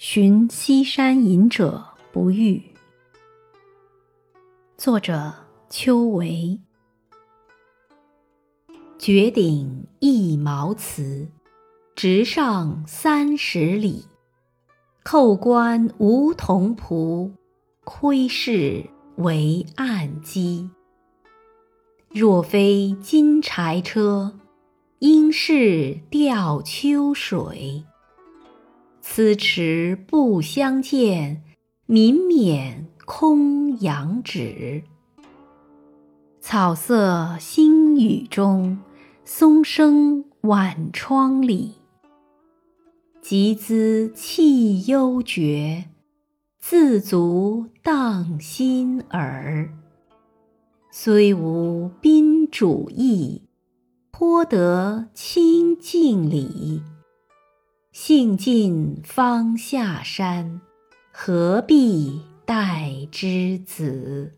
寻西山隐者不遇。作者：邱维。绝顶一毛辞，直上三十里。扣关无铜仆，窥视为暗机。若非金柴车，应是吊秋水。此池不相见，民免空仰止。草色新雨中，松声晚窗里。集资气幽绝，自足荡心耳。虽无宾主意，颇得清净理。兴尽方下山，何必待之子？